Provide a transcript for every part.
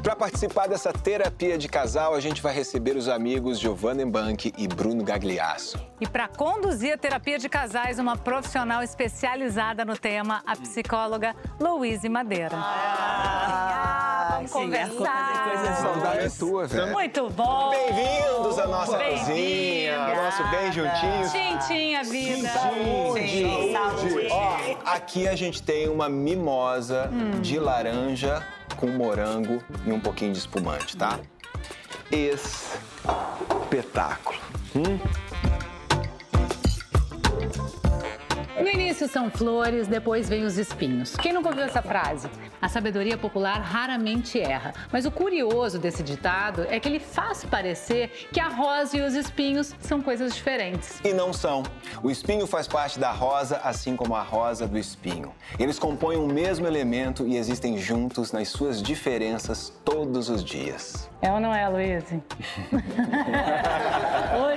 E para participar dessa terapia de casal, a gente vai receber os amigos Giovanna Bank e Bruno Gagliasso. E para conduzir a terapia de casais, uma profissional especializada no tema, a psicóloga Louise Madeira. Ah, ah vamos conversar. Saudade é tua, velho. Muito bom. Bem-vindos à nossa Bem cozinha, nosso bem juntinho. Tintinha, vida. Saúde. Saúde. Ó, aqui a gente tem uma mimosa hum. de laranja com morango e um pouquinho de espumante, tá? Espetáculo. Hum? No início são flores, depois vem os espinhos. Quem nunca ouviu essa frase? A sabedoria popular raramente erra. Mas o curioso desse ditado é que ele faz parecer que a rosa e os espinhos são coisas diferentes. E não são. O espinho faz parte da rosa, assim como a rosa do espinho. Eles compõem o mesmo elemento e existem juntos nas suas diferenças todos os dias. É ou não é, Luiz?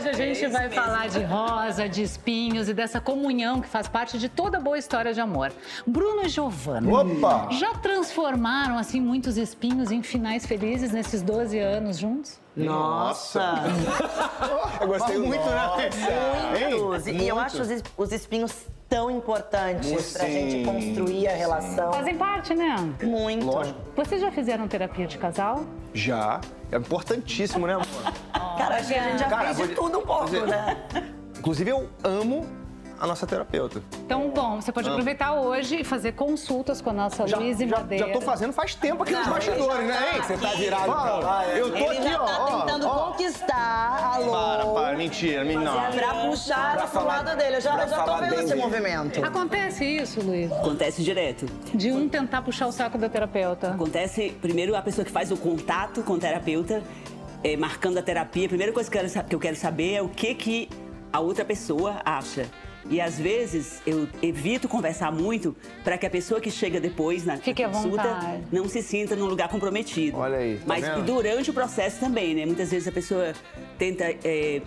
Hoje a gente vai falar de rosa, de espinhos e dessa comunhão que faz parte de toda boa história de amor. Bruno e Giovanna. Opa! Já transformaram, assim, muitos espinhos em finais felizes nesses 12 anos juntos? Nossa! eu gostei muito, né? Muitos. E eu acho os espinhos tão importantes pra gente construir a relação. Fazem parte, né? Muito. Lógico. Vocês já fizeram terapia de casal? Já. É importantíssimo, né, amor? Cara, a gente já Cara, fez de tudo um pouco, dizer, né? Inclusive, eu amo a nossa terapeuta. Então, bom, você pode aproveitar hoje e fazer consultas com a nossa já, Luiz e já, Madeira. Já tô fazendo faz tempo aqui não, nos bastidores, né, hein? Você tá virado pra lá. Eu tô Ele aqui, ó. Tá tentando ó, conquistar a. Para, para, mentira. Não. Pra puxar pra pro lado dele. Eu já, eu já tô vendo esse dele. movimento. Acontece isso, Luiz? Acontece direto. De um tentar puxar o saco da terapeuta. Acontece, primeiro, a pessoa que faz o contato com o terapeuta, é, marcando a terapia. A primeira coisa que eu quero, que eu quero saber é o que, que a outra pessoa acha. E às vezes eu evito conversar muito para que a pessoa que chega depois na Fique consulta não se sinta num lugar comprometido. Olha aí. Tá Mas vendo? durante o processo também, né? Muitas vezes a pessoa tenta. É,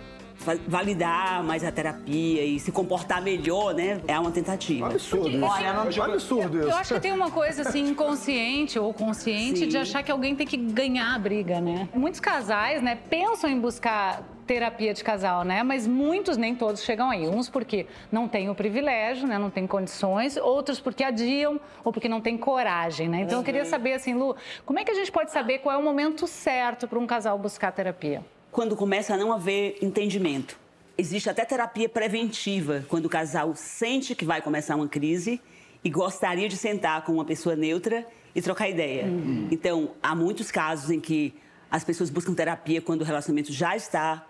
validar mais a terapia e se comportar melhor, né? É uma tentativa. Absurdo isso. Olha, não... É absurdo isso. Eu acho que tem uma coisa assim inconsciente ou consciente Sim. de achar que alguém tem que ganhar a briga, né? Muitos casais, né, pensam em buscar terapia de casal, né? Mas muitos, nem todos chegam aí. Uns porque não têm o privilégio, né? Não têm condições. Outros porque adiam ou porque não têm coragem, né? Então eu queria uhum. saber, assim, Lu, como é que a gente pode saber qual é o momento certo para um casal buscar terapia? Quando começa a não haver entendimento. Existe até terapia preventiva, quando o casal sente que vai começar uma crise e gostaria de sentar com uma pessoa neutra e trocar ideia. Uhum. Então, há muitos casos em que as pessoas buscam terapia quando o relacionamento já está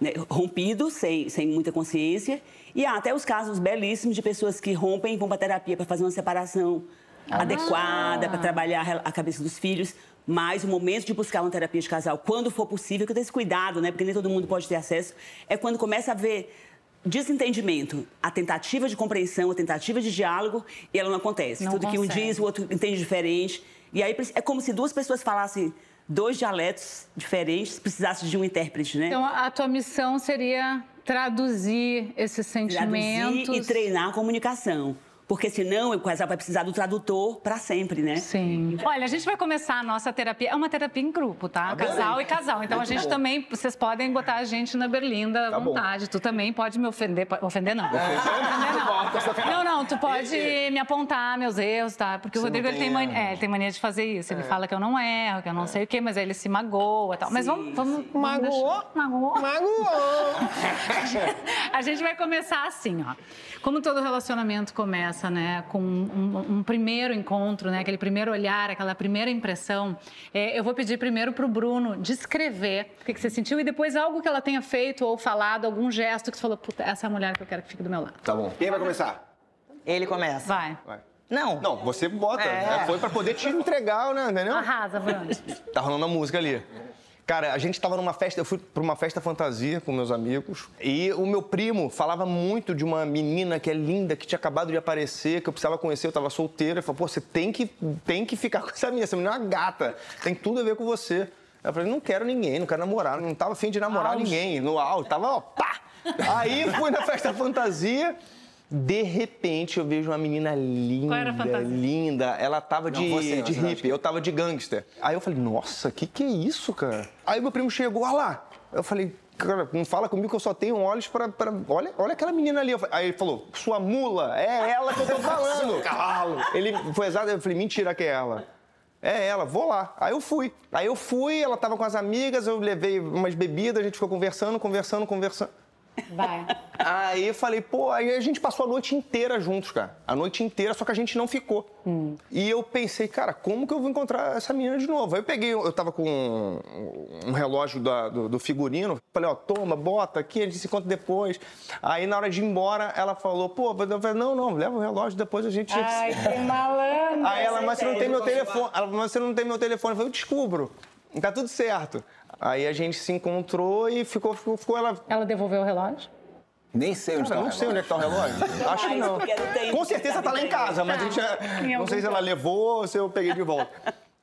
né, rompido, sem, sem muita consciência. E há até os casos belíssimos de pessoas que rompem e vão para terapia para fazer uma separação ah. adequada, para trabalhar a cabeça dos filhos. Mas o momento de buscar uma terapia de casal, quando for possível, que eu tenho esse cuidado, né? Porque nem todo mundo pode ter acesso, é quando começa a haver desentendimento, a tentativa de compreensão, a tentativa de diálogo, e ela não acontece. Não Tudo consegue. que um diz, o outro entende diferente. E aí é como se duas pessoas falassem dois dialetos diferentes, precisasse de um intérprete, né? Então, a tua missão seria traduzir esses sentimentos... Traduzir e treinar a comunicação porque senão o casal vai precisar do tradutor para sempre, né? Sim. Olha, a gente vai começar a nossa terapia. É uma terapia em grupo, tá? Adorei. Casal e casal. Então Muito a gente bom. também, vocês podem botar a gente na berlinda à tá vontade. Bom. Tu também pode me ofender. Ofender não. É. Ofender não. Não, não, tu pode me apontar meus erros, tá? Porque Você o Rodrigo ele tem, mania, é, ele tem mania de fazer isso. Ele é. fala que eu não erro, que eu não é. sei o quê, mas aí ele se magoa e tal. Sim. Mas vamos. vamos Magoou? Magoou? Magoou. a gente vai começar assim, ó. Como todo relacionamento começa, né, com um, um primeiro encontro, né, aquele primeiro olhar, aquela primeira impressão, é, eu vou pedir primeiro para o Bruno descrever o que, que, você sentiu e depois algo que ela tenha feito ou falado, algum gesto que você falou, puta, essa é a mulher que eu quero que fique do meu lado. Tá bom. Quem vai começar? Ele começa. Vai. Vai. Não. Não, você bota. É. Né? Foi para poder te entregar, né? Entendeu? Arrasa, Bruno. tá rolando a música ali. Cara, a gente tava numa festa, eu fui pra uma festa fantasia com meus amigos. E o meu primo falava muito de uma menina que é linda, que tinha acabado de aparecer, que eu precisava conhecer, eu tava solteiro. Ele falou, pô, você tem que, tem que ficar com essa menina, essa menina é uma gata, tem tudo a ver com você. Eu falei, não quero ninguém, não quero namorar, não tava afim de namorar ninguém. No auge, tava, ó, pá! Aí fui na festa fantasia. De repente eu vejo uma menina linda, Qual era a fantasia? linda. Ela tava de, Não, você, de você hippie, eu tava de gangster. Aí eu falei, nossa, que que é isso, cara? Aí meu primo chegou, olha lá. Eu falei, cara, não fala comigo que eu só tenho olhos pra. pra... Olha, olha aquela menina ali. Aí ele falou, sua mula, é ela que eu tô falando. cavalo. Ele foi exato, eu falei, mentira que é ela. É ela, vou lá. Aí eu fui. Aí eu fui, ela tava com as amigas, eu levei umas bebidas, a gente ficou conversando, conversando, conversando. Vai. Aí eu falei, pô, aí a gente passou a noite inteira juntos, cara. A noite inteira, só que a gente não ficou. E eu pensei, cara, como que eu vou encontrar essa menina de novo? Aí eu peguei, eu tava com um, um relógio da- do, do figurino, falei, ó, toma, bota aqui, a gente se encontra depois. Aí na hora de ir embora, ela falou, pô, eu falei, não, não, leva o relógio, depois a gente. Ai, que malandro. Aí ela, mas você não tem meu telefone. Ela, mas você não tem meu telefone. Eu falei, eu descubro. Tá tudo certo. Aí a gente se encontrou e ficou, ficou, ficou ela Ela devolveu o relógio? Nem sei onde Cara, tá não o sei onde é que tá o relógio. Acho que não. não Com certeza tá lá em casa, mas a gente, Em não sei se ela levou ou se eu peguei de volta.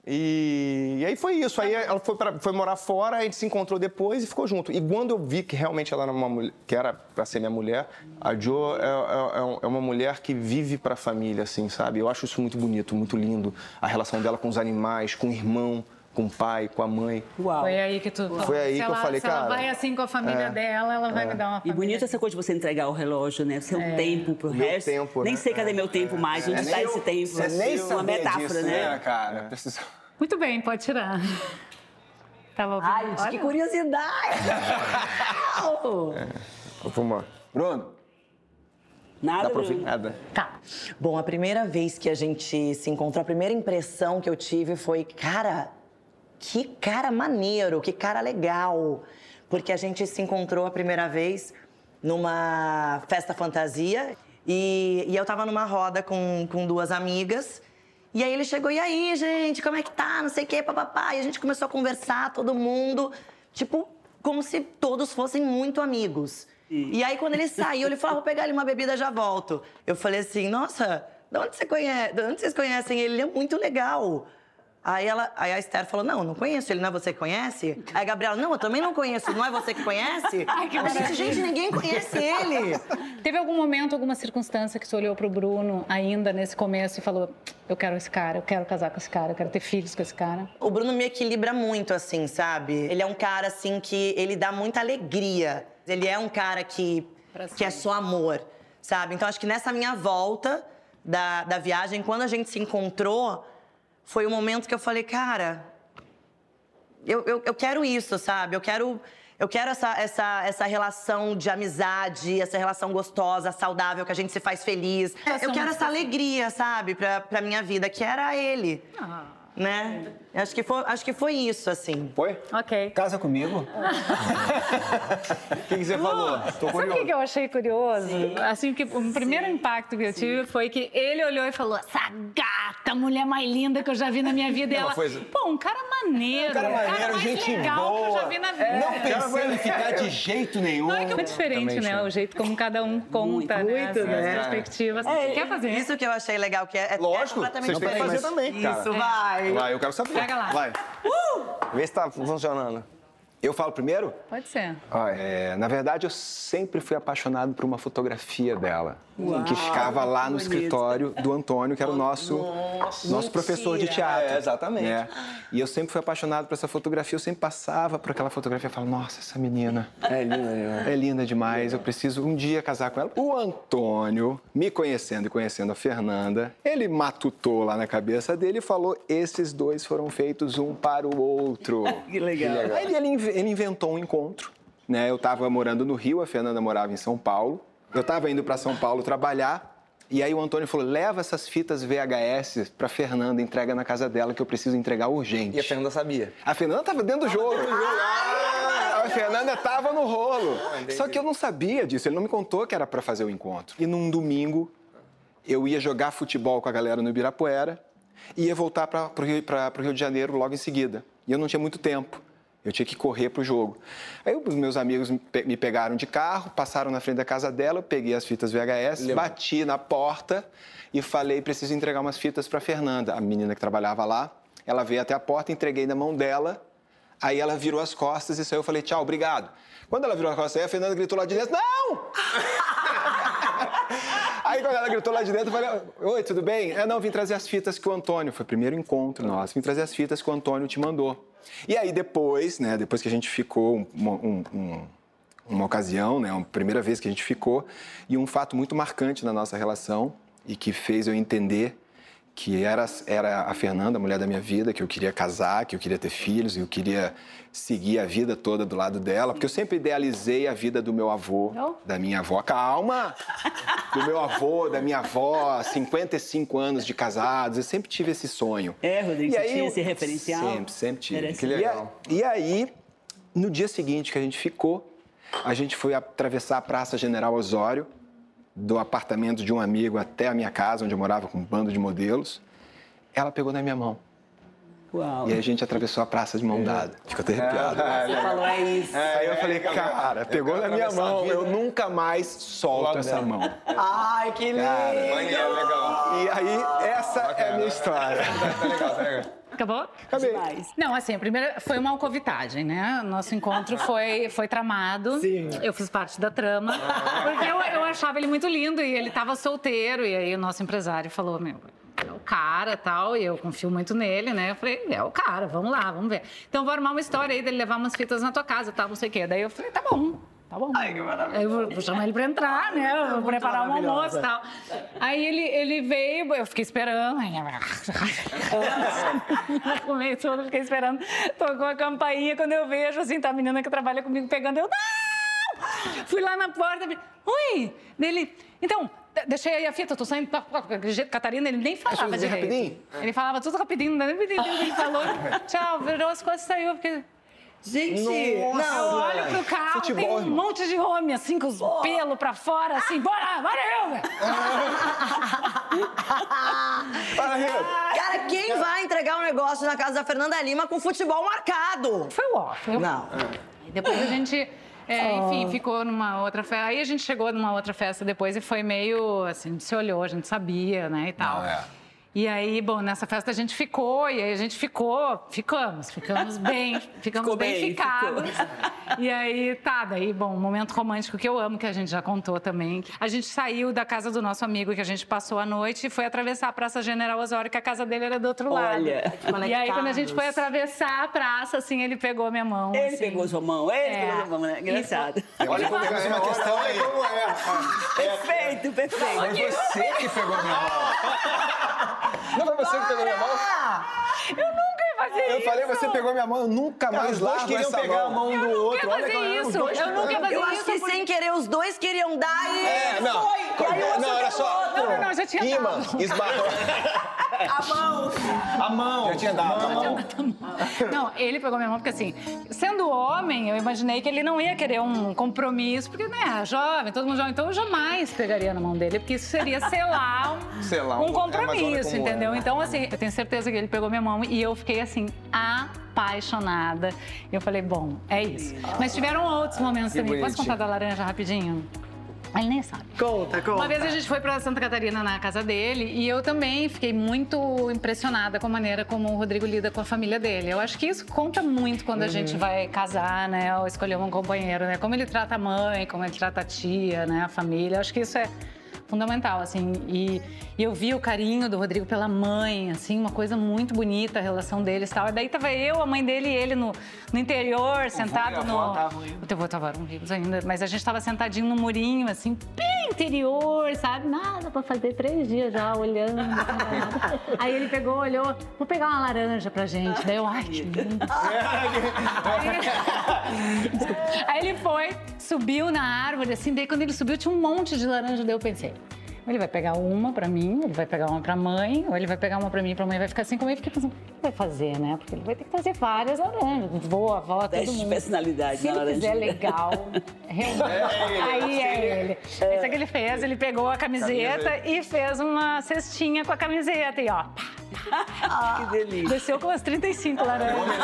E, e aí foi isso. Aí ela foi, pra- foi morar fora, a gente se encontrou depois e ficou junto. E quando eu vi que realmente ela era uma mulher, que era pra ser minha mulher, a Jo é, é- é é uma mulher que vive pra família, assim, sabe? Eu acho isso muito bonito, muito lindo. A relação dela com os animais, com o irmão, com o pai, com a mãe. Uau. Foi aí que tu. Foi aí se que eu ela, falei, se ela cara, vai assim com a família dela, ela vai me dar uma E família. bonita essa coisa de você entregar o relógio, né? Seu tempo pro Meu resto. tempo, Nem né? sei cadê meu tempo mais, onde está esse tempo. Você nem Uma metáfora, disso, né? cara? Precisa... Muito bem, pode tirar. Tava ouvindo. Ai, gente, que curiosidade! Vamos lá. Bruno, Nada, Dá nada. Tá. Bom, a primeira vez que a gente se encontrou, a primeira impressão que eu tive foi, cara, que cara maneiro, que cara legal. Porque a gente se encontrou a primeira vez numa festa fantasia e, e eu tava numa roda com, com duas amigas. E aí ele chegou, e aí, gente, como é que tá? Não sei o quê, papapá. E a gente começou a conversar, todo mundo, tipo, como se todos fossem muito amigos. E aí, quando ele saiu, ele falou: ah, vou pegar ali uma bebida já volto. Eu falei assim: nossa, de onde, você conhece, de onde vocês conhecem ele? Ele é muito legal. Aí, ela, aí a Esther falou: Não, não conheço ele, não é você que conhece? Aí a Gabriela: Não, eu também não conheço, não é você que conhece? Ai, que disse, gente, ninguém conhece ele. Teve algum momento, alguma circunstância que você olhou pro Bruno ainda nesse começo e falou: Eu quero esse cara, eu quero casar com esse cara, eu quero ter filhos com esse cara? O Bruno me equilibra muito, assim, sabe? Ele é um cara, assim, que ele dá muita alegria. Ele é um cara que, que é só amor, sabe? Então, acho que nessa minha volta da, da viagem, quando a gente se encontrou, foi o momento que eu falei, cara, eu, eu, eu quero isso, sabe? Eu quero, eu quero essa, essa, essa relação de amizade, essa relação gostosa, saudável, que a gente se faz feliz. Essa eu é quero essa alegria, sabe, pra, pra minha vida, que era ele. Né? Acho que, foi, acho que foi isso, assim. foi? Ok. Casa comigo? O que, que você falou? Tô Sabe o que eu achei curioso? Assim, que o primeiro impacto que eu tive foi que ele olhou e falou: essa gata, mulher mais linda que eu já vi na minha vida. E Não, ela, foi- pô, um cara maneiro. Um cara maneiro, mais gente legal que eu já boa. vi na vida. Não pensei em ficar de jeito nenhum. Não, é que é muito diferente, Também né? O jeito como cada um conta, né? muito, assim, né? As perspectivas. Você quer fazer? Isso que eu achei legal, que é, é Lógico, completamente vocês têm que diferente. fazer também, cara. Isso, vai. Vai, eu quero saber. Pega lá. Vai. Vê se tá funcionando. Eu falo primeiro? Pode ser. Olha, é, na verdade, eu sempre fui apaixonado por uma fotografia dela. que ficava lá no bonito. escritório do Antônio, que era o nosso, nosso professor de teatro. É, exatamente. né? E eu sempre fui apaixonado por essa fotografia. Eu sempre passava por aquela fotografia e falava, nossa, essa menina É linda, né? é linda demais. Eu preciso um dia casar com ela. O Antônio, me conhecendo e conhecendo a Fernanda, ele matutou lá na cabeça dele e falou, esses dois foram feitos um para o outro. Que legal. Aí ele, ele inventou um encontro. Né? Eu estava morando no Rio, a Fernanda morava em São Paulo. Eu estava indo para São Paulo trabalhar. E aí o Antônio falou: leva essas fitas VHS para Fernanda, entrega na casa dela que eu preciso entregar urgente. E a Fernanda sabia. A Fernanda estava dentro do jogo. Ah, a Fernanda estava no rolo. Só que eu não sabia disso. Ele não me contou que era para fazer o encontro. E num domingo eu ia jogar futebol com a galera no Ibirapuera e ia voltar para o Rio, Rio de Janeiro logo em seguida. E eu não tinha muito tempo. Eu tinha que correr pro jogo. Aí os meus amigos me pegaram de carro, passaram na frente da casa dela, eu peguei as fitas VHS, bati na porta e falei, preciso entregar umas fitas para Fernanda, a menina que trabalhava lá. Ela veio até a porta, entreguei na mão dela. Aí ela virou as costas e saiu, eu falei, tchau, obrigado. Quando ela virou as costas, aí a Fernanda gritou lá de dentro, não! Aí quando ela gritou lá de dentro, eu falei, oi, tudo bem? É, não, vim trazer as fitas que o Antônio, foi o primeiro encontro nosso, vim trazer as fitas que o Antônio te mandou. E aí depois, né, depois que a gente ficou uma, um- um- uma ocasião, né, a primeira vez que a gente ficou, e um fato muito marcante na nossa relação e que fez eu entender que era, era a Fernanda, a mulher da minha vida, que eu queria casar, que eu queria ter filhos, e eu queria seguir a vida toda do lado dela, porque eu sempre idealizei a vida do meu avô, Não? da minha avó. Calma! Do meu avô, da minha avó, 55 anos de casados, eu sempre tive esse sonho. É, Rodrigo, E você aí tinha esse referencial? Sempre, sempre tive. Interessante. Que legal. E, e aí, no dia seguinte que a gente ficou, a gente foi atravessar a Praça General Osório, do apartamento de um amigo até a minha casa, onde eu morava com um bando de modelos. Ela pegou na minha mão. Uau. E aí a gente atravessou a praça de mão dada. Ficou até arrepiado. Você falou, é isso. Aí eu falei, cara, pegou na minha mão, eu nunca mais solto essa mão. Ai, que lindo! Maneiro, legal. E aí, essa é a minha história. Tá legal, tá legal. Acabou? Acabei. Demais. Não, assim, a primeira foi uma alcovitagem, né? Nosso encontro foi, foi tramado. Sim. Eu fiz parte da trama. Porque eu, eu achava ele muito lindo e ele tava solteiro. E aí o nosso empresário falou: Meu, é o cara e tal. E eu confio muito nele, né? Eu falei: É o cara, vamos lá, vamos ver. Então vou armar uma história aí dele levar umas fitas na tua casa tal, não sei o quê. Daí eu falei: Tá bom. Tá bom. Ai, que maravilha. Eu vou, vou chamar ele pra entrar, né? Eu vou preparar um almoço e tal. Aí ele, ele veio, eu fiquei esperando. Fumei tudo, fiquei esperando. Tocou a campainha. Quando eu vejo, assim, tá a menina que trabalha comigo pegando, eu. Não! Fui lá na porta. Oi! Dele. Então, deixei aí a fita, tô saindo. Catarina, ele nem falava eu dizer direito. rapidinho? Ele falava tudo rapidinho, não nem ele falou. Tchau, virou as coisas e saiu. Porque... Gente, Eu não. olho pro carro, Futebol, tem um irmão. monte de homem, assim, com os pelos pra fora, assim, bora, bora eu, velho. Cara, quem vai entregar um negócio na casa da Fernanda Lima com futebol marcado? Foi o off. eu- Não. Aí depois a gente, é, enfim, ficou numa outra festa. Aí a gente chegou numa outra festa depois e foi meio assim, a gente se olhou, a gente sabia, né, e tal. Não, é. E aí, bom, nessa festa a gente ficou, e aí a gente ficou, ficamos, ficamos bem, ficamos Ficou bem, bem, ficados. E aí, tá, daí, bom, um momento romântico que eu amo, que a gente já contou também. A gente saiu da casa do nosso amigo que a gente passou a noite e foi atravessar a Praça General Osório, que a casa dele era do outro lado. Olha. E aí, quando a gente foi atravessar a praça, assim, ele pegou minha mão. Ele assim. pegou sua mão, ele É. pegou sua mão, né? Engraçado. Olha como temos uma questão aí. Perfeito, perfeito. Foi você que pegou a minha mão. Não foi você que pegou minha mão? Eu fazer Eu isso. falei, você pegou minha mão, eu nunca mais os dois queriam essa pegar a mão. Eu do nunca outro. ia Olha fazer como eram os isso. Eu nunca ia fazer Eu isso. acho que porque- sem querer os dois queriam dar e É, não. foi. E Não, olha deu só. outro. Não, não, não, já tinha Imã, dado. esbarrou. A mão. A mão. Já tinha dado. A mão. Não, ele pegou minha mão porque assim, sendo homem, eu imaginei que ele não ia querer um compromisso, porque, né, jovem, todo mundo jovem, então eu jamais pegaria na mão dele, porque isso seria selar um, Selar um um- é, compromisso, é, entendeu? Então, assim, eu tenho certeza que ele pegou minha mão e eu fiquei assim, apaixonada. E eu falei, bom, é isso. Mas tiveram outros momentos também. Posso bonitinho. contar da laranja rapidinho? Ele nem sabe. Conta, conta. Uma vez a gente foi pra Santa Catarina na casa dele e eu também fiquei muito impressionada com a maneira como o Rodrigo lida com a família dele. Eu acho que isso conta muito quando a gente vai casar, né, ou escolher um companheiro, né? Como ele trata a mãe, como ele trata a tia, né, a família. Eu acho que isso é fundamental, assim. E, e eu vi o carinho do Rodrigo pela mãe, assim, uma coisa muito bonita a relação deles e tal. E daí tava eu, a mãe dele e ele no, no interior, sentado no. O teu avô tava vivos ainda, mas a gente tava sentadinho no murinho, assim, bem interior, sabe? Nada pra fazer três dias já, olhando. Aí ele pegou, olhou, vou pegar uma laranja pra gente. Daí eu, ai, que lindo. Aí ele foi, subiu na árvore, assim, daí quando ele subiu tinha um monte de laranja, daí eu pensei. Ou Ele vai pegar uma pra mim, ele vai pegar uma pra mãe, ou ele vai pegar uma pra mim e pra mãe vai ficar assim comigo. Eu fiquei pensando, o que ele vai fazer, né? Porque ele vai ter que trazer várias laranjas. Vô, avó, todo mundo. personalidade Se na ele fizer laranjinha. legal, realmente. Aí é ele. Isso é que ele fez, ele pegou a camiseta e fez uma cestinha com a camiseta. E ó, pá, que delícia. Desceu com as 35 laranjas.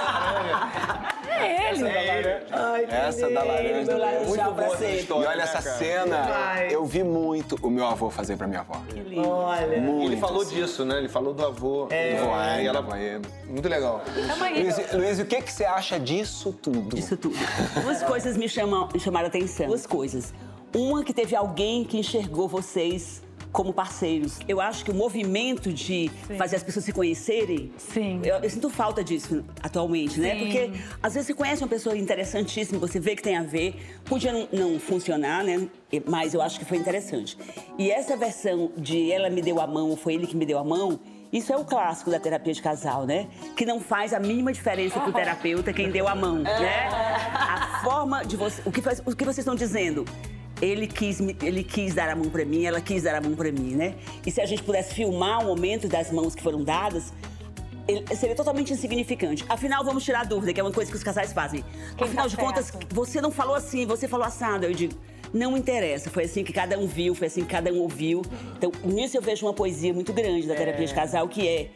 É ele. Ai, Essa da laranja. Muito pra boa história. E olha essa cena, eu vi muito o meu avô fazer pra minha avó. Olha. Muito. Ele falou assim. disso, né? Ele falou do avô. É, do avô, e ela... vai. Muito legal. Luiz, Luiz, o que, que você acha disso tudo? Isso tudo. Duas coisas me, chamam, me chamaram a atenção. Duas coisas. Uma que teve alguém que enxergou vocês como parceiros. Eu acho que o movimento de fazer as pessoas se conhecerem. Sim. Eu, eu sinto falta disso atualmente, né? Sim. Porque às vezes você conhece uma pessoa interessantíssima, você vê que tem a ver. Podia não, não funcionar, né? Mas eu acho que foi interessante. E essa versão de ela me deu a mão ou foi ele que me deu a mão. Isso é o clássico da terapia de casal, né? Que não faz a mínima diferença pro terapeuta quem deu a mão, né? A forma de você. O que, faz- o que vocês estão dizendo? Ele quis, ele quis dar a mão pra mim, ela quis dar a mão pra mim, né? E se a gente pudesse filmar o momento das mãos que foram dadas, ele- seria totalmente insignificante. Afinal, vamos tirar a dúvida, que é uma coisa que os casais fazem. Quem Afinal tá de contas, você não falou assim, você falou assado. Eu digo, não interessa. Foi assim que cada um viu, foi assim que cada um ouviu. Então, nisso eu vejo uma poesia muito grande da terapia de casal, que é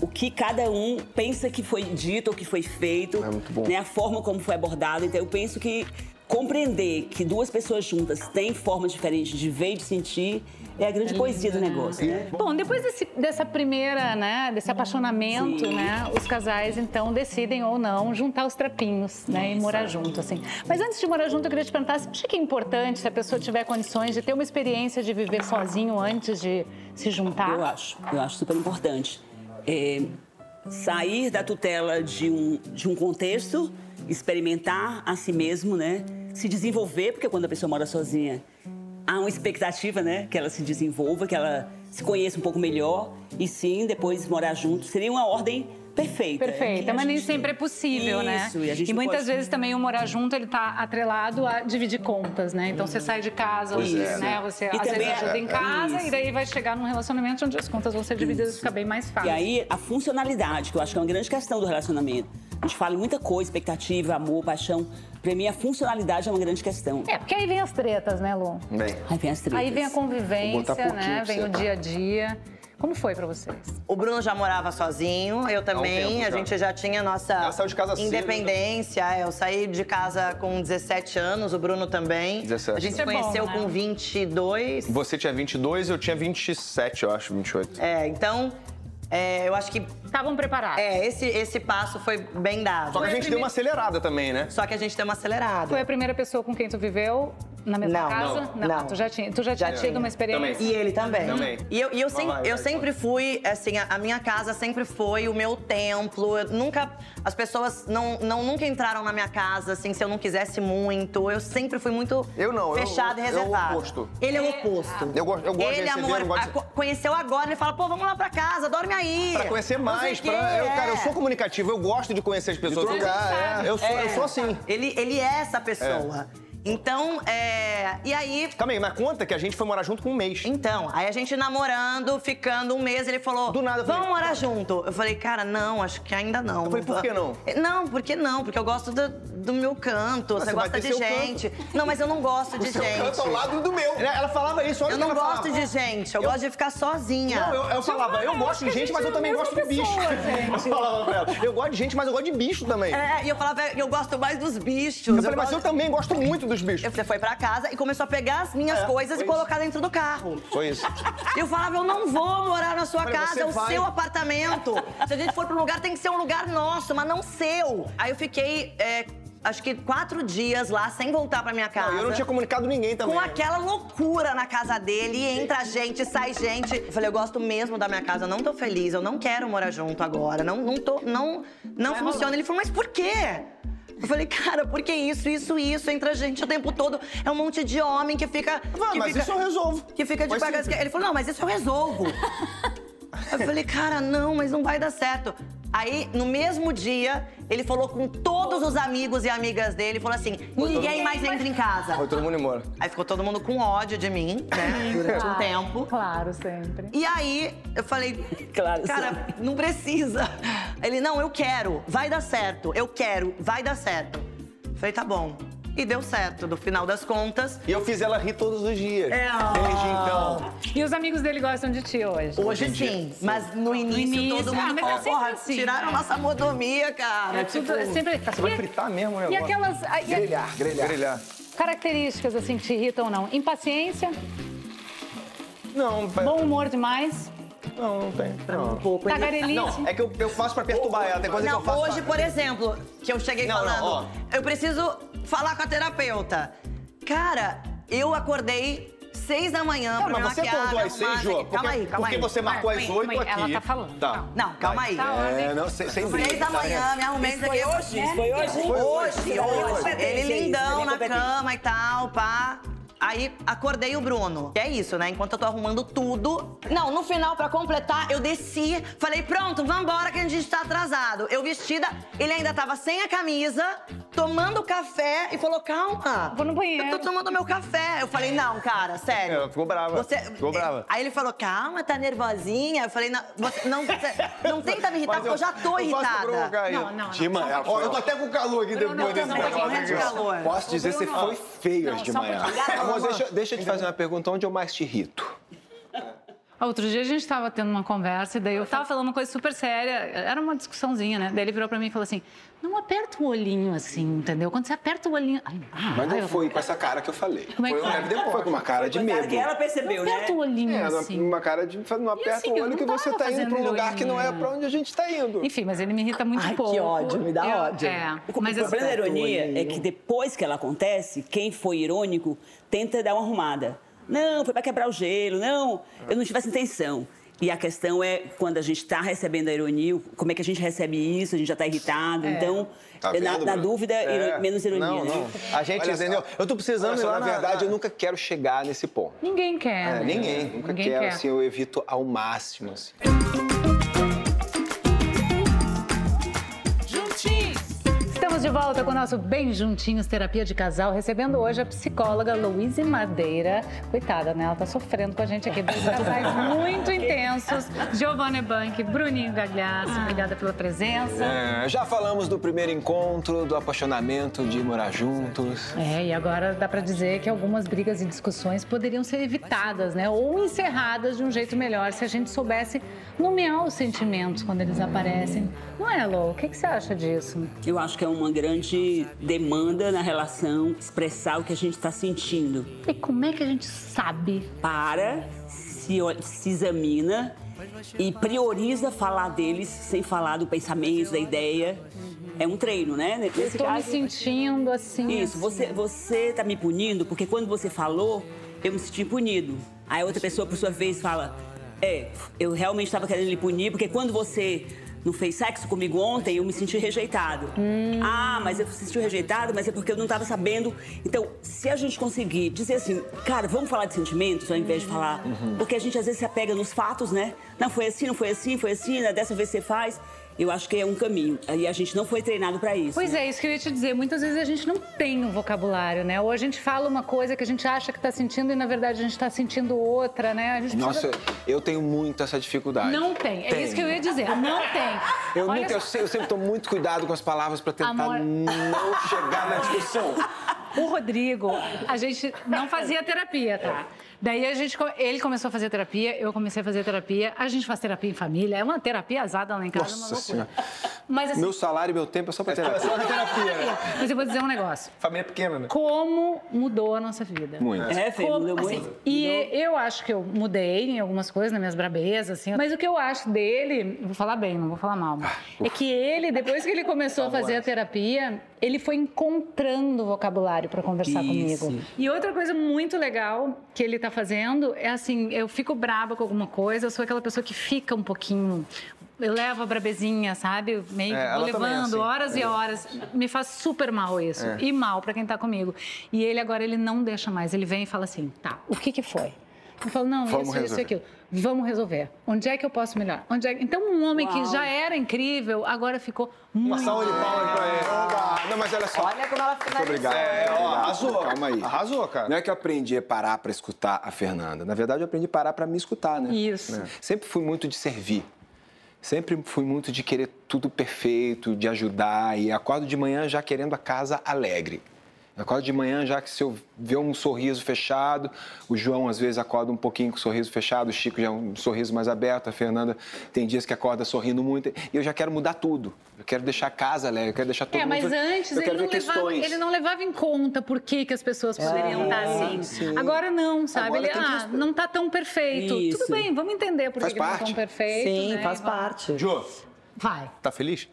o que cada um pensa que foi dito ou que foi feito, É muito bom. né? a forma como foi abordado. Então, eu penso que compreender que duas pessoas juntas têm formas diferentes de ver e de sentir é a grande poesia do negócio, né? Bom, depois desse- dessa primeira, né, desse apaixonamento, Sim. né, os casais então decidem ou não juntar os trapinhos, né, e morar junto, assim. Mas antes de morar junto, eu queria te perguntar, você acha que é importante se a pessoa tiver condições de ter uma experiência de viver sozinho antes de se juntar? Eu acho, eu acho super importante. É, sair da tutela de um, de um contexto, experimentar a si mesmo, né? Se desenvolver, porque quando a pessoa mora sozinha, há uma expectativa, né? Que ela se desenvolva, que ela se conheça um pouco melhor e sim, depois morar junto. Seria uma ordem perfeita. Perfeita, E a mas nem sempre é possível, né? Isso, e a gente não muitas pode- vezes também o morar junto ele tá atrelado a dividir contas, né? Então você sai de casa, Pois você, é. né? Você E às também vezes é- ajuda em casa isso. e daí vai chegar num relacionamento onde as contas vão ser divididas e fica bem mais fácil. E aí, a funcionalidade, que eu acho que é uma grande questão do relacionamento. A gente fala em muita coisa, expectativa, amor, paixão. Pra mim, a funcionalidade é uma grande questão. É, porque aí vem as tretas, né, Lu? Bem, Aí vem as tretas. Aí vem a convivência, né? Vem o tá? dia a dia. Como foi pra vocês? O Bruno já morava sozinho, eu também. tempo a já. gente já tinha nossa Ela saiu de casa cedo, né? independência. É, Eu saí de casa com 17 anos, o Bruno também. 17. A gente se é bom, conheceu né? com 22. você tinha 22, eu tinha 27, eu acho, 28. É, então, é, eu acho que Estavam preparados? é, esse, esse passo foi bem dado. Só que a gente deu uma acelerada também, né? Só que a gente deu uma acelerada. Foi a primeira pessoa com quem tu viveu na mesma Não, casa? não, não. Tu já tinha, tu já Já tinha tido tinha. uma experiência? E ele também. Também. E eu, e eu, Vai, sempre, vai, eu vai, sempre fui, assim, a, a minha casa sempre foi o meu templo. Eu nunca. As pessoas não, não nunca entraram na minha casa, assim, se eu não quisesse muito. Eu sempre fui muito Eu não, eu- fechada e eu- eu reservada. o oposto. Ele é o oposto. Eu gosto- eu gosto de ele, receber, amor, eu gosto de- a- co- conheceu agora, ele fala, pô, vamos lá pra casa, dorme aí. Pra conhecer Não sei mais, pra... eu, cara, eu é. sou comunicativo, eu gosto de conhecer as pessoas. trocar, é. Eu sou, eu sou assim. Ele, ele é essa pessoa. Então, é. E aí, Calma aí, mas conta que a gente foi morar junto com um mês. Então, aí a gente namorando, ficando um mês, ele falou: Do nada, eu falei, Vamos morar junto. Eu falei, cara, não, acho que ainda não. Eu falei, por que não? Não, por que não? Porque eu gosto do, do meu canto. Mas você gosta de gente. Não, mas eu não gosto de Seu gente. canto ao lado do meu. Ela falava isso, olha Eu o não gosto falava. de gente, eu, gosto de ficar sozinha. Não, eu, eu falava, eu gosto de gente, mas eu também gosto de bicho. Eu falava pra ela, eu gosto de gente, mas eu gosto de bicho também. É, e eu falava, eu gosto mais dos bichos. Eu falei, mas eu também gosto muito dos bichos. Você foi pra casa e começou a pegar as minhas É, coisas e foi colocar dentro do carro. Foi isso. Eu falava, eu não vou morar na sua Falei, casa, é o vai. seu apartamento. Se a gente for pra um lugar, tem que ser um lugar nosso, mas não seu. Aí eu fiquei, é, acho que quatro dias lá, sem voltar pra minha casa. Não, eu não tinha comunicado ninguém também. Com aquela loucura na casa dele, entra gente, sai gente. Eu falei, eu gosto mesmo da minha casa, eu não tô feliz, eu não quero morar junto agora. Não, não tô, não, não funciona. Ele falou, mas por quê? Eu falei, cara, por que isso, isso, isso? Entra gente o tempo todo. É um monte de homem que fica. Que mas fica, isso eu resolvo. Que fica de pagar. Ele falou, não, mas isso eu resolvo. Eu falei, cara, não, mas não vai dar certo. Aí, no mesmo dia, ele falou com todos os amigos e amigas dele, falou assim: ninguém mais entra em casa. Foi todo mundo embora. Aí ficou todo mundo com ódio de mim, né? Durante um tempo. Claro, sempre. E aí, eu falei, Claro, cara, não precisa. Ele, não, eu quero, vai dar certo. Eu quero, vai dar certo. Eu falei, tá bom. E deu certo. No final das contas, E eu fiz ela rir todos os dias. É, Desde então. E os amigos dele gostam de ti hoje? hoje sim. Mas no início, início, todo ah, mundo mas é falou, porra, assim, tiraram né? nossa modomia, cara. É Tipo, é sempre... Você vai E- fritar mesmo o E negócio. aquelas ah, e a- Grelhar, grelhar. Grelhar. características assim que te irritam ou não? Impaciência, Não, pai- bom humor demais, não, não tem. Não. um pouco. tagarelice. Não, é que eu, eu faço pra perturbar ela. Tem coisa Não, que eu faço. hoje, por exemplo, que eu cheguei Não, não, falando, eu preciso falar com a terapeuta. Cara, eu acordei seis da manhã Não, pra me mas você maquiar, acordou me às seis, Jô? Calma Porque, aí, calma porque aí. você marcou às Calma oito calma aqui. ela tá falando. Tá. Calma. Não, calma aí. Tá. É, não, sem, Seis da manhã, me arrumei isso aqui. hoje? Isso foi hoje? Hoje, hoje. Ele lindão na cama e tal, pá. Aí acordei o Bruno. Que é isso, né? Enquanto eu tô arrumando tudo. Não, no final, pra completar, eu desci, falei, pronto, vambora que a gente tá atrasado. Eu vestida, ele ainda tava sem a camisa, tomando café e falou: calma. Vou no banheiro. Eu tô tomando meu café. Eu falei, não, cara, sério. Ela ficou brava. Você- Ficou brava. Aí ele falou, calma, tá nervosinha. Eu falei, não, você, não, você- não tenta me irritar, porque eu já tô eu provocar irritada. Não, não, não. Dima, ela foi- eu tô até com calor aqui depois não, desse negócio morrendo de aqui. calor. Posso dizer, você foi feio Não, de só um manhã. pouquinho. Amor, deixa, deixa eu te fazer uma pergunta. Onde eu mais te irrito? Outro dia a gente tava tendo uma conversa e daí eu tava falando uma coisa super séria, era uma discussãozinha, né? Daí ele virou pra mim e falou assim: não aperta o olhinho assim, entendeu? Quando você aperta o olhinho. Ai, Mas ai, não foi com essa cara que eu falei. Como é que foi, foi? foi com uma cara de medo. que ela percebeu, Não aperta o né? olhinho É, assim. uma cara de. Não aperta assim, o olho que você tava tá indo pra um lugar que não é pra onde a gente tá indo. Enfim, mas ele me irrita muito Ai, que pouco. ódio, me dá Eu- ódio. É, O mas problema da ironia é que depois que ela acontece, quem foi irônico tenta dar uma arrumada. Não, foi pra quebrar o gelo, não, eu não tive essa intenção. E a questão é, quando a gente está recebendo a ironia, como é que a gente recebe isso? A gente já está irritado. Então, Tá na, vendo, na Bruno? dúvida, iro- menos ironia. Não, né? não. A gente, Olha entendeu? Eu tô precisando só, lá na verdade, eu nunca quero chegar nesse ponto. ninguém quer. É, né? ninguém. Nunca Ninguém quero, quer. assim, eu evito ao máximo, assim. Estamos de volta com o nosso Bem Juntinhos Terapia de Casal, recebendo hoje a psicóloga Louise Madeira. Coitada, né? Ela tá sofrendo com a gente aqui. Dois casais muito intensos. Giovanna Bank, Bruninho Gagliasso, obrigada pela presença. É, já falamos do primeiro encontro, do apaixonamento, de morar juntos. É, e agora dá pra dizer que algumas brigas e discussões poderiam ser evitadas, né? Ou encerradas de um jeito melhor se a gente soubesse nomear os sentimentos quando eles aparecem. Não é, Lou? O que, que você acha disso? Eu acho que é uma grande demanda na relação expressar o que a gente está sentindo. E como é que a gente sabe? Para, se, se examina e prioriza falar deles sem falar do pensamento, da ideia. É um treino, né? Eu Nesse tô me caso, sentindo assim. Isso, assim. você, você tá me punindo porque quando você falou, eu me senti punido. Aí a outra pessoa, por sua vez, fala: É, eu realmente estava querendo lhe punir porque quando você não fez sexo comigo ontem, eu me senti rejeitado. Ah, mas eu me senti rejeitado, mas é porque eu não estava sabendo. Então, se a gente conseguir dizer assim, cara, vamos falar de sentimentos ao invés de falar. Porque a gente às vezes se apega nos fatos, né? Não foi assim, não foi assim, foi assim, né? dessa vez você faz. Eu acho que é um caminho. E a gente não foi treinado para isso. Pois é, isso que eu ia te dizer. Muitas vezes a gente não tem um vocabulário, né? Ou a gente fala uma coisa que a gente acha que tá sentindo e na verdade a gente tá sentindo outra, né? A gente Nossa, precisa... eu tenho muito essa dificuldade. Não tem. É isso que eu ia dizer. Não tem. Eu, Olha nunca, só. eu sempre tomo muito cuidado com as palavras pra tentar Amor. não chegar na discussão. O Rodrigo, a gente não fazia terapia, tá? Daí a gente, ele começou a fazer terapia, eu comecei a fazer terapia. A gente faz terapia em família, é uma terapia azada lá em casa, é uma Nossa loucura. Senhora. Mas assim, Meu salário e meu tempo é só pra terapia. Só na terapia, mas eu vou dizer um negócio. Família pequena, né? Como mudou a nossa vida? Muito. É, Fê, Como- mudou assim, muito. E eu acho que eu mudei em algumas coisas, nas minhas brabezas, assim. Mas o que eu acho dele, vou falar bem, não vou falar mal, é que ele, depois que ele começou a fazer a terapia, ele foi encontrando vocabulário para conversar Isso. comigo. E outra coisa muito legal que ele tá fazendo é assim, eu fico braba com alguma coisa, eu sou aquela pessoa que fica um pouquinho eu levo a brabezinha, sabe? Meio É, que vou é levando assim. horas e horas. Me faz super mal isso. E mal pra quem tá comigo. E ele agora, ele não deixa mais. Ele vem e fala assim, tá, o que que foi? Eu falo, não, Vamos isso, isso resolver. e aquilo. Vamos resolver. Onde é que eu posso melhorar? Onde é... Então, um homem que Uau. já era incrível, agora ficou muito... Uma salva de palmas pra ele. Não, mas olha só. Olha como ela fica Muito obrigado. É, ó, arrasou. Calma aí. Arrasou, cara. Não é que eu aprendi a parar pra escutar a Fernanda. Na verdade, eu aprendi a parar pra me escutar, né? Isso. Né? Sempre fui muito de servir. Sempre fui muito de querer tudo perfeito, de ajudar. E acordo de manhã já querendo a casa alegre. Eu acordo de manhã já que se eu ver um sorriso fechado, o João às vezes acorda um pouquinho com o sorriso fechado, o Chico já é um sorriso mais aberto, a Fernanda tem dias que acorda sorrindo muito. E eu já quero mudar tudo. Eu quero deixar a casa leve, eu quero deixar todo É, mundo... mas antes ele não, levava, ele não levava em conta por que, que as pessoas poderiam estar assim. Agora não, sabe? Agora ele, que ah, não tá tão perfeito. Isso. Tudo bem, vamos entender por Faz que, que não parte. tão perfeito. Sim, né? faz parte. Jô, Vai. tá feliz?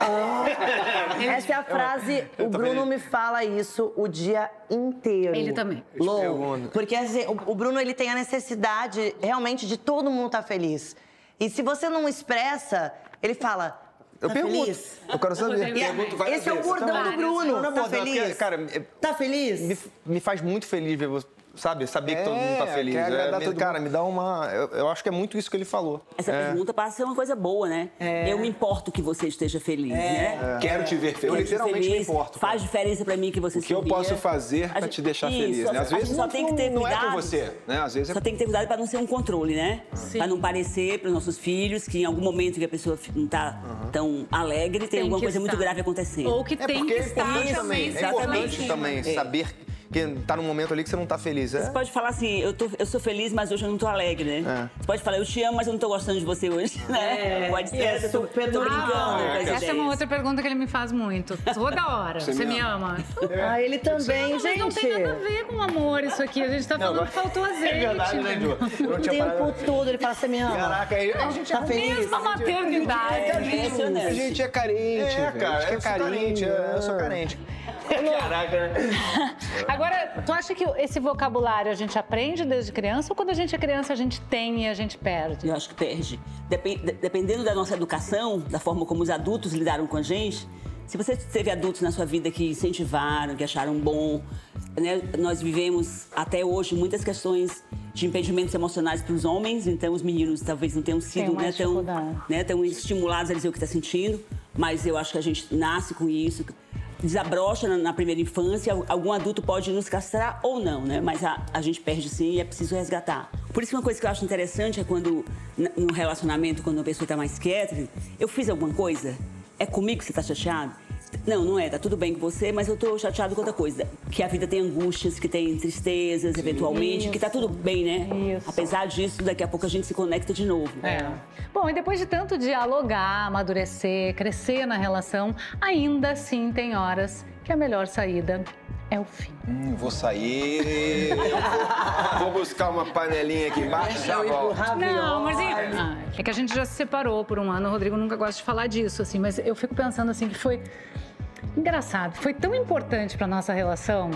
Essa é a frase, o Bruno me fala isso o dia inteiro. Ele também. Lou, pergunto. porque assim, o, o Bruno ele tem a necessidade realmente de todo mundo estar feliz. E se você não expressa, ele fala, Eu tá pergunto. feliz? Eu quero saber. E a- esse é o bordão do Bruno. É tá bordão, feliz? porque, cara, é- tá feliz? Me, me faz muito feliz ver você, sabe? Saber que todo É, mundo tá feliz. quer agradar me- todo cara, me dá uma. Eu, eu acho que é muito isso que ele falou. Essa pergunta passa a ser uma coisa boa, né? Eu me importo que você esteja feliz, né? Quero te ver Eu feliz. literalmente me importo, Faz diferença pra mim que você O que eu posso fazer pra te deixar feliz, né? Às vezes só não, tem que ter não é cuidado. com você, né? Às vezes é Só tem que ter cuidado para não ser um controle, né? Para não parecer para os nossos filhos que em algum momento que a pessoa não tá tão alegre, tem, Tem alguma coisa muito estar. grave acontecendo. Ou que É tem porque que é estar importante também. também. É importante também saber que tá num momento ali que você não tá feliz. É? Você pode falar assim, eu, tô, eu sou feliz, mas hoje eu não tô alegre, né? Você pode falar, eu te amo, mas eu não tô gostando de você hoje, né? pode ser, é eu tô, super tô brincando com as Essa é uma outra pergunta que ele me faz muito. Toda hora. Você, me me ama? Ah, ele também, gente. não tem nada a ver com amor isso aqui. A gente tá falando que faltou azeite. É verdade, né, não O tempo parado. todo ele fala, você me ama? Caraca, aí a gente Tá feliz? Mesma maternidade. É, A gente é carente, É, cara, a gente eu é sou carente, carinho. é, eu sou carente. Caraca, né? Agora, tu acha que esse vocabulário a gente aprende desde criança ou quando a gente é criança a gente tem e a gente perde? Eu acho que perde. Depen- de- dependendo da nossa educação, da forma como os adultos lidaram com a gente, se você teve adultos na sua vida que incentivaram, que acharam bom, né? nós vivemos até hoje muitas questões de impedimentos emocionais para os homens, então os meninos talvez não tenham sido né, tão, né, tão estimulados a dizer o que está sentindo, mas eu acho que a gente nasce com isso, desabrocha na, na primeira infância, al- algum adulto pode nos castrar ou não, né? Mas a, a gente perde sim e é preciso resgatar. Por isso uma coisa que eu acho interessante é quando, n- num relacionamento, quando a pessoa está mais quieta, eu fiz alguma coisa? É comigo que você está chateado? Não, não é, tá tudo bem com você, mas eu tô chateado com outra coisa. Que a vida tem angústias, que tem tristezas, eventualmente, que tá tudo bem, né? Isso. Apesar disso, daqui a pouco a gente se conecta de novo. É. Bom, e depois de tanto dialogar, amadurecer, crescer na relação, ainda assim tem horas que a melhor saída é o fim. Hum, vou sair. vou buscar uma panelinha aqui embaixo já volto. Não, amorzinho. Ah, é que a gente já se separou por um ano. O Rodrigo nunca gosta de falar disso, assim, mas eu fico pensando assim que foi engraçado. Foi tão importante pra nossa relação.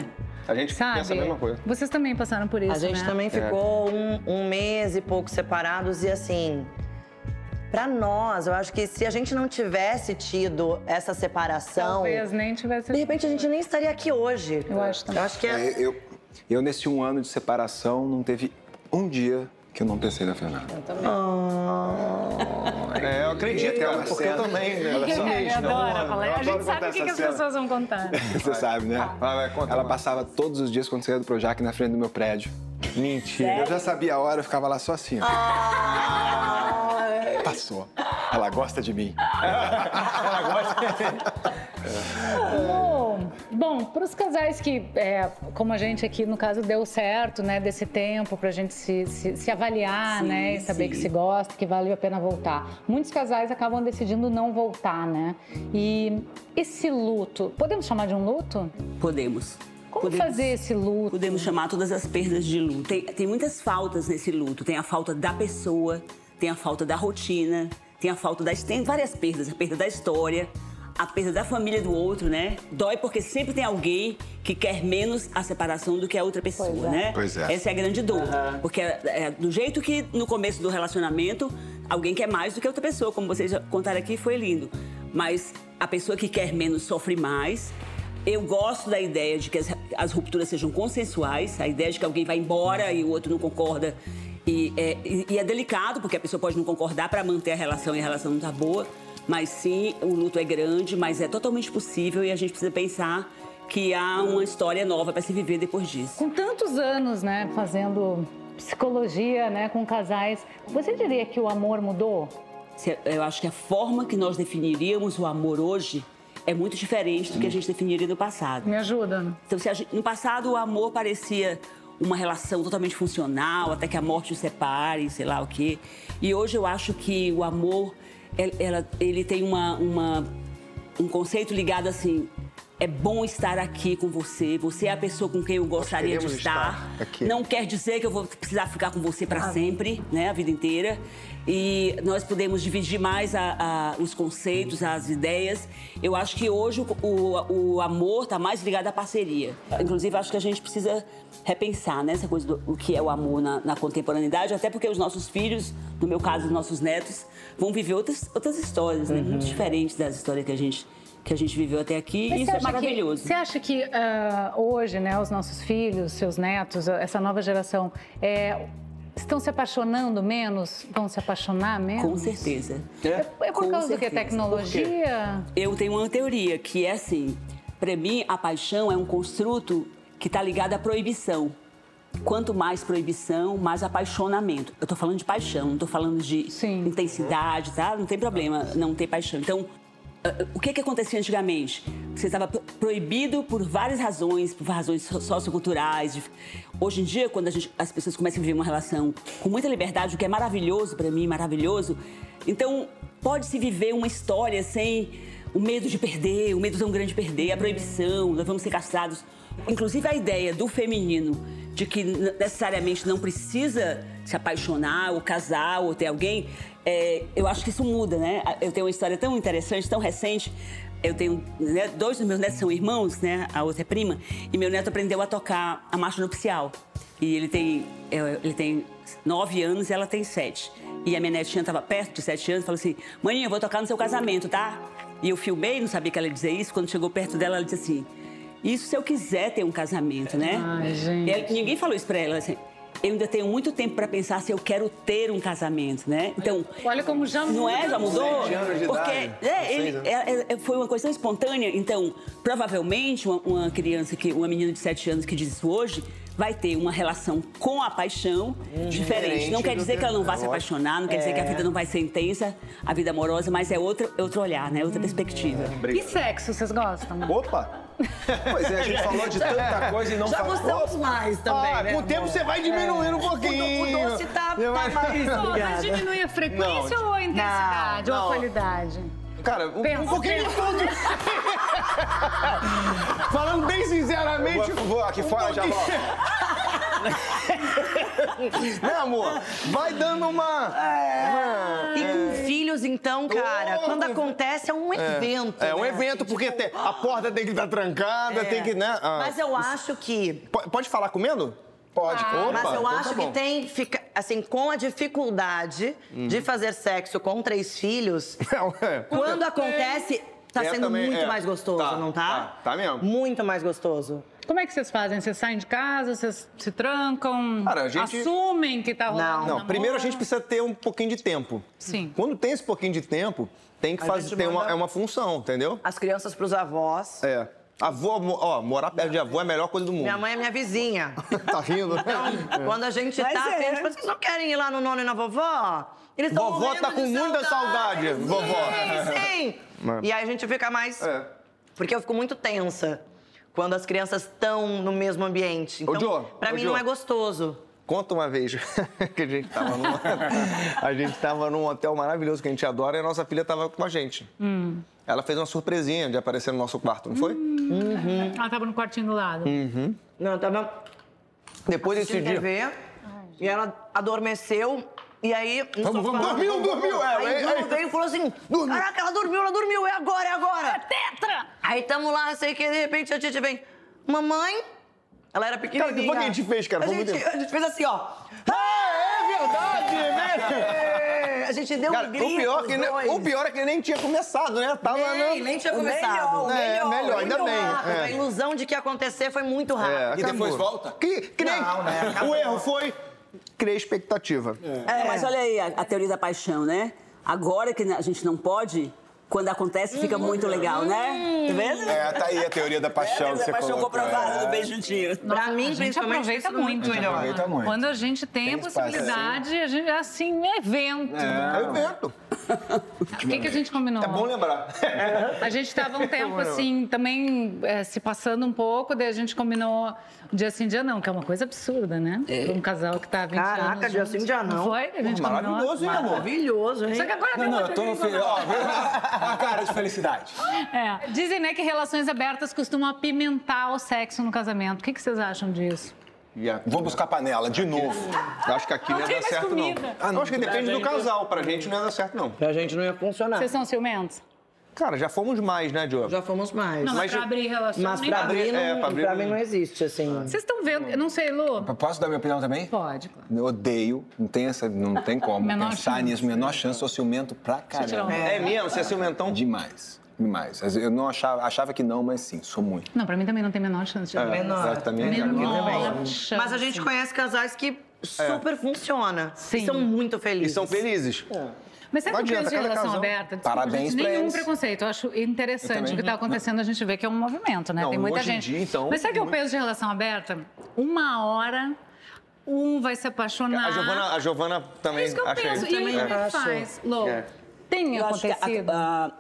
A gente Sabe? pensa a mesma coisa. Vocês também passaram por isso, A gente né? também ficou um, um mês e pouco separados e assim. Pra nós, eu acho que se a gente não tivesse tido essa separação, Talvez nem tivesse. de repente a gente nem estaria aqui hoje. Eu acho também. Eu acho que é. É, eu, eu, nesse um ano de separação, não teve um dia que eu não pensei na Fernanda. É, eu acredito, cara, porque eu também, né? Só. É, adora falar. eu A gente sabe o que, que as pessoas vão contar. Você sabe, né? Vai, vai, conta, Ela passava todos os dias quando saía do Projac na frente do meu prédio. Mentira. Eu já sabia a hora, eu ficava lá só assim. ó. Passou. Ela gosta de mim. Bom, bom para os casais que, é, como a gente aqui, no caso, deu certo, né, desse tempo pra gente se, se, se avaliar, Sim, né, e saber sim. que se gosta, que vale a pena voltar. Muitos casais acabam decidindo não voltar, né? E esse luto, podemos chamar de um luto? Podemos. Como Podemos. fazer esse luto? Podemos chamar todas as perdas de luto. Tem, tem muitas faltas nesse luto. Tem a falta da pessoa, tem a falta da rotina, tem a falta das. Tem várias perdas. A perda da história, a perda da família do outro, né? Dói porque sempre tem alguém que quer menos a separação do que a outra pessoa, né? Pois é. Essa é a grande dor. Porque é, é do jeito que no começo do relacionamento, alguém quer mais do que a outra pessoa, como vocês já contaram aqui, foi lindo. Mas a pessoa que quer menos sofre mais. Eu gosto da ideia de que as, as rupturas sejam consensuais, a ideia de que alguém vai embora e o outro não concorda. E é, e- e é delicado, porque a pessoa pode não concordar para manter a relação e a relação não tá boa. Mas sim, o luto é grande, mas é totalmente possível e a gente precisa pensar que há uma história nova para se viver depois disso. Com tantos anos, né, fazendo psicologia, né, com casais, você diria que o amor mudou? Se- Eu acho que a forma que nós definiríamos o amor hoje é muito diferente do que a gente definiria no passado. Me ajuda. Então, gente, no passado o amor parecia uma relação totalmente funcional, até que a morte os separe, sei lá o quê. E hoje eu acho que o amor, ela, ele tem uma, uma, um conceito ligado assim, é bom estar aqui com você. Você é a pessoa com quem eu gostaria de estar. estar Não quer dizer que eu vou precisar ficar com você para ah. sempre, né, a vida inteira. E nós podemos dividir mais a, a, os conceitos, as ideias. Eu acho que hoje o, o, o amor está mais ligado à parceria. Inclusive, acho que a gente precisa repensar nessa né, coisa do o que é o amor na, na, contemporaneidade, até porque os nossos filhos, no meu caso, os nossos netos, vão viver outras, outras histórias, né, uhum. muito diferentes das histórias que a gente que a gente viveu até aqui Mas e isso é maravilhoso. Que, você acha que uh, hoje, né, os nossos filhos, seus netos, essa nova geração, é, estão se apaixonando menos? Vão se apaixonar menos? Com certeza. É, é por Com causa certeza. do que? Tecnologia? Eu tenho uma teoria que é assim: para mim, a paixão é um construto que está ligado à proibição. Quanto mais proibição, mais apaixonamento. Eu estou falando de paixão, não estou falando de Sim. intensidade, tá? Não tem problema não ter paixão. Então, o que, que acontecia antigamente? Você estava proibido por várias razões, por razões socioculturais. Hoje em dia, quando gente, as pessoas começam a viver uma relação com muita liberdade, o que é maravilhoso para mim, maravilhoso, então pode-se viver uma história sem o medo de perder, o medo tão grande de perder, a proibição, nós vamos ser castrados. Inclusive a ideia do feminino de que necessariamente não precisa se apaixonar ou casar ou ter alguém, é, eu acho que isso muda, né? Eu tenho uma história tão interessante, tão recente. Eu tenho né, dois dos meus netos são irmãos, né? A outra é prima. E meu neto aprendeu a tocar a marcha nupcial. E ele tem, é, ele tem nove anos e ela tem sete. E a minha netinha estava perto de sete anos e falou assim: Maninha, eu vou tocar no seu casamento, tá? E eu filmei, não sabia que ela ia dizer isso. Quando chegou perto dela, ela disse assim: Isso se eu quiser ter um casamento, né? Ai, gente. Ela, ninguém falou isso pra ela. Assim, eu ainda tenho muito tempo para pensar se eu quero ter um casamento, né? Então, olha como já mudou. Não é? Já mudou? Porque é, ele, é, é, foi uma coisa espontânea. Então, provavelmente uma, uma, criança que, uma menina de 7 anos que diz isso hoje, vai ter uma relação com a paixão hum, diferente. Não quer dizer que ela não vai se apaixonar, não quer dizer que a é. vida não vai ser intensa, a vida amorosa, mas é outro, outro olhar, né? Outra perspectiva. E sexo, vocês gostam? Opa! Pois é, a gente falou de tanta coisa e não Já falou. Já gostamos mais também, ah, né? Com o tempo você vai diminuindo um pouquinho. O, doce tá, tá mais... Pô, mas diminui a frequência não, ou a intensidade não, ou a qualidade? Cara, um, um pouquinho de tudo. Falando bem sinceramente. Vou, vou aqui um fora, já volto. né, amor? Vai dando uma. É. E com filhos, então, cara, oh, quando acontece é um evento. É, é um né? evento, porque tipo... tem, a porta tem que estar trancada, é. tem que, né? Ah. Mas eu acho que. Pode falar comendo? Pode. Ah, Opa, mas eu então acho tá que tem, fica, assim, com a dificuldade de fazer sexo com três filhos, é. quando acontece, tá é, sendo também, muito é. mais gostoso, tá, não tá? Tá, tá mesmo. Muito mais gostoso. Como é que vocês fazem? Vocês saem de casa, vocês se trancam, Cara, gente... assumem que tá rolando Não, não. primeiro a gente precisa ter um pouquinho de tempo. Sim. Quando tem esse pouquinho de tempo, tem que fazer, tem uma, é uma função, entendeu? As crianças pros avós. É. Avô, ó, morar perto de avô é a melhor coisa do mundo. Minha mãe é minha vizinha. tá rindo? Então, é. quando a gente Mas tá, é. tipo, vocês não querem ir lá no nono e na vovó? Eles vovó tá com muita saudade, saudade vovó. Sim, sim. E aí a gente fica mais... É. Porque eu fico muito tensa quando as crianças estão no mesmo ambiente. Então, Joe, pra mim Joe. não é gostoso. Conta uma vez que a gente tava num, a gente tava num hotel maravilhoso que a gente adora e a nossa filha tava com a gente. Hum. Ela fez uma surpresinha de aparecer no nosso quarto, não foi? Hum. Uhum. Ela tava no quartinho do lado. Uhum. Não, tava. Depois desse dia. TV, e ela adormeceu. E aí. Vamos, vamos, dormiu, dormiu, é. Aí, aí, veio e falou assim: dormiu. Caraca, ela dormiu, ela dormiu, é agora, é agora. É tetra! Aí tamo lá, sei que de repente a gente vem. Mamãe? Ela era pequenininha. Cara, que foi que a gente fez, cara? A gente, a gente fez assim, ó. Ah, é verdade, né? A gente deu cara, um grito. O pior, que, o pior é que nem tinha começado, né? Tava nem, no... nem tinha começado. Melhor, é, melhor, melhor ainda bem. É. A ilusão de que ia acontecer foi muito rápido. É, e depois volta? Que, que nem... Não, né? O erro foi criar expectativa. É. mas olha aí a, a teoria da paixão, né? Agora que a gente não pode, quando acontece, fica uhum. muito legal, né? Tá vendo? É, tá aí a teoria da paixão é, que você paixão comprovada é. do juntinho. Pra mim, a gente aproveita muito. Aproveita muito. Quando a gente tem, tem a possibilidade, a gente, é assim, é evento. É, é evento. O que, que a gente combinou? É bom lembrar. A gente estava um tempo assim, também é, se passando um pouco, daí a gente combinou dia sim, dia não, que é uma coisa absurda, né? Um casal que tá há 20 anos. Caraca, dia sim, dia não. Foi? A gente combinou. Maravilhoso, hein, amor? Maravilhoso, hein? Só que agora Não, tem não, eu tô no filho. Ó, vê a cara de felicidade. É. Dizem, né, que relações abertas costumam apimentar o sexo no casamento. O que, que vocês acham disso? Aqui- Vou buscar panela, de novo. Eu acho que aqui não, Não ia dar certo, comida. não. Ah, não, acho que depende do casal. Pra gente não ia dar certo, não. Pra gente não ia funcionar. Vocês são ciumentos? Cara, já fomos mais, né, Diogo? Já fomos mais. Não, mas, Mas pra abrir relação Mas nem pra abrir, não, É, pra abrir pra não- mim não existe, assim. Vocês estão vendo, eu não sei, Lu. Posso dar minha opinião também? Pode, claro. Eu odeio, não tem, essa, não tem como Menor pensar chance. nisso, menor chance, sou ciumento pra caramba. uma- É mesmo? Você é ciumentão? Demais, demais. Eu não achava, achava que não, mas sim, sou muito. Não, pra mim também não tem a menor chance de. Menor. É, também, Menor também. chance. Mas a gente conhece casais que super funciona. Sim. E são muito E felizes. são felizes. Mas sabe o peso adianta, de relação casal- aberta? Desculpa, Parabéns gente, nenhum eles. preconceito. Eu acho interessante o que está acontecendo. A gente vê que é um movimento, né? Não, Tem muita hoje em gente. dia, então, Mas sabe que é o muito- peso de relação aberta? Uma hora, um vai se apaixonar. A Giovana, a Giovana também É isso que eu achei. penso. E Também é que faz, Lô? É. Tem Eu que acontecido? a,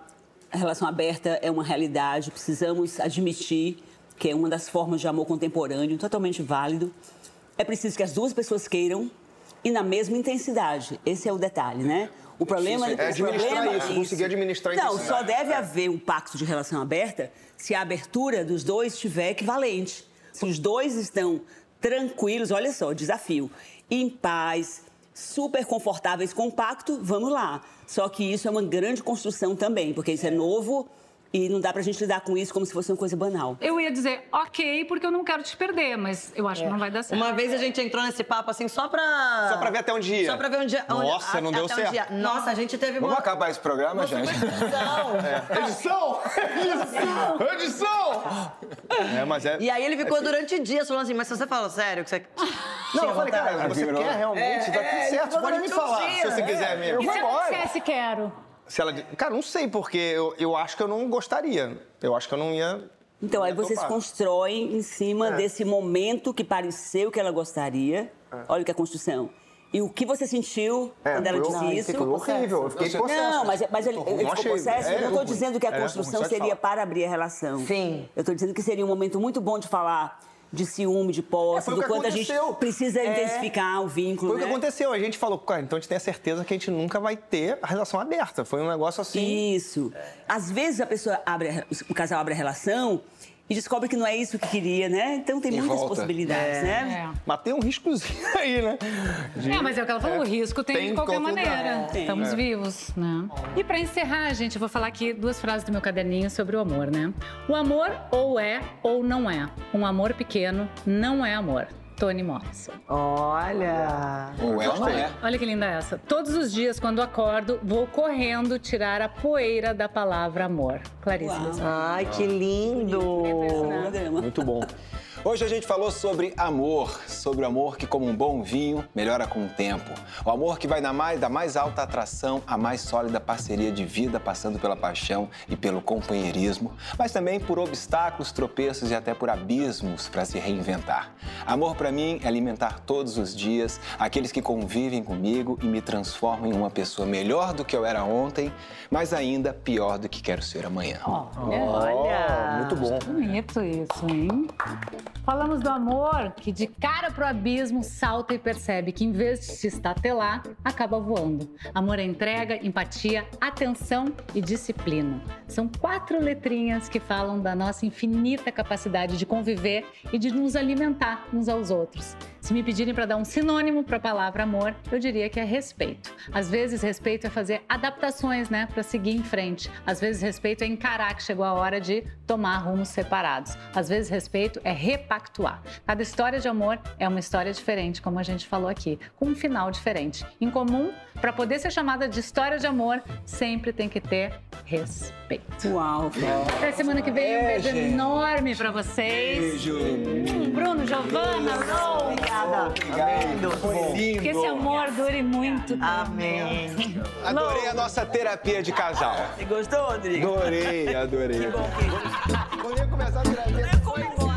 a relação aberta é uma realidade, precisamos admitir que é uma das formas de amor contemporâneo, totalmente válido. É preciso que as duas pessoas queiram e na mesma intensidade. Esse é o detalhe, né? O problema É o administrar problema- isso, conseguir administrar a Não, só deve haver um pacto de relação aberta se a abertura dos dois estiver equivalente. Se os dois estão tranquilos, olha só, desafio, em paz, super confortáveis com o pacto, vamos lá. Só que isso é uma grande construção também, porque isso é novo e não dá pra gente lidar com isso como se fosse uma coisa banal. Eu ia dizer, ok, porque eu não quero te perder, mas eu acho que não vai dar certo. Uma vez a gente entrou nesse papo assim só pra. Só pra ver até onde ia. Só pra ver onde ia. Nossa, não deu até certo. onde ia. Nossa, a gente teve Vamos uma. acabar esse programa, gente? Edição! Edição! Edição! É, mas é. E aí ele ficou durante dias falando assim, mas se você fala sério que você. Não, eu falei, cara, você Virou. quer realmente? tá tudo é, certo, pode me falar. Se você quiser mesmo. E se eu dissesse quero? Se ela... Cara, não sei, porque eu, eu acho que eu não gostaria. Eu acho que eu não ia. Então, aí ia vocês topar. constroem em cima É. desse momento que pareceu que ela gostaria. Olha que é a construção. E o que você sentiu É, quando ela foi disse isso? Foi horrível, eu fiquei Não, possesso. Não, mas, mas ele, ele ficou possesso. é, eu não estou dizendo que a É, construção seria para abrir a relação. Sim. Eu estou dizendo que seria um momento muito bom de falar de ciúme, de posse, É, do quanto a gente aconteceu. precisa É. intensificar o vínculo. Foi o que né? aconteceu. A gente falou, cara, então a gente tem a certeza que a gente nunca vai ter a relação aberta. Foi um negócio assim. Isso. Às vezes a pessoa abre, o casal abre a relação e descobre que não é isso que queria, né? Então tem E muitas volta. possibilidades, né? É. Mas tem um riscozinho aí, né? De- É, mas é o que ela falou, o risco tem, Tem de qualquer maneira. Tem. Estamos É. vivos, né? E pra encerrar, gente, eu vou falar aqui duas frases do meu caderninho sobre o amor, né? O amor ou é ou não é. Um amor pequeno não é amor. Toni Morrison. Olha. Ou não é? Olha que linda essa. Todos os dias, quando acordo, vou correndo tirar a poeira da palavra amor. Clarice. Lispector. Ai, que lindo. Programa. Muito bom. Hoje a gente falou sobre amor, sobre o amor que, como um bom vinho, melhora com o tempo. O amor que vai da mais, da mais alta atração à mais sólida parceria de vida, passando pela paixão e pelo companheirismo, mas também por obstáculos, tropeços e até por abismos para se reinventar. Amor para mim é alimentar todos os dias aqueles que convivem comigo e me transformam em uma pessoa melhor do que eu era ontem, mas ainda pior do que quero ser amanhã. Olha. Muito bom. Bonito isso, hein? Falamos do amor que de cara pro abismo salta e percebe que em vez de se estatelar, acaba voando. Amor é entrega, empatia, atenção e disciplina. São quatro letrinhas que falam da nossa infinita capacidade de conviver e de nos alimentar uns aos outros. Se me pedirem para dar um sinônimo para a palavra amor, eu diria que é respeito. Às vezes, respeito é fazer adaptações, né, para seguir em frente. Às vezes, respeito é encarar que chegou a hora de tomar rumos separados. Às vezes, respeito é repactuar. Cada história de amor é uma história diferente, como a gente falou aqui, com um final diferente. Em comum, para poder ser chamada de história de amor, sempre tem que ter respeito. Uau, Fran. Até semana que vem, um beijo gente. enorme para vocês. Beijo! Hum, Bruno, Giovana, Rose. Obrigada. Foi lindo! Que esse amor dure muito tempo. Amém. Adorei a nossa terapia de casal. Você gostou, Rodrigo? Adorei, adorei. Que bom que... Ia começar a embora.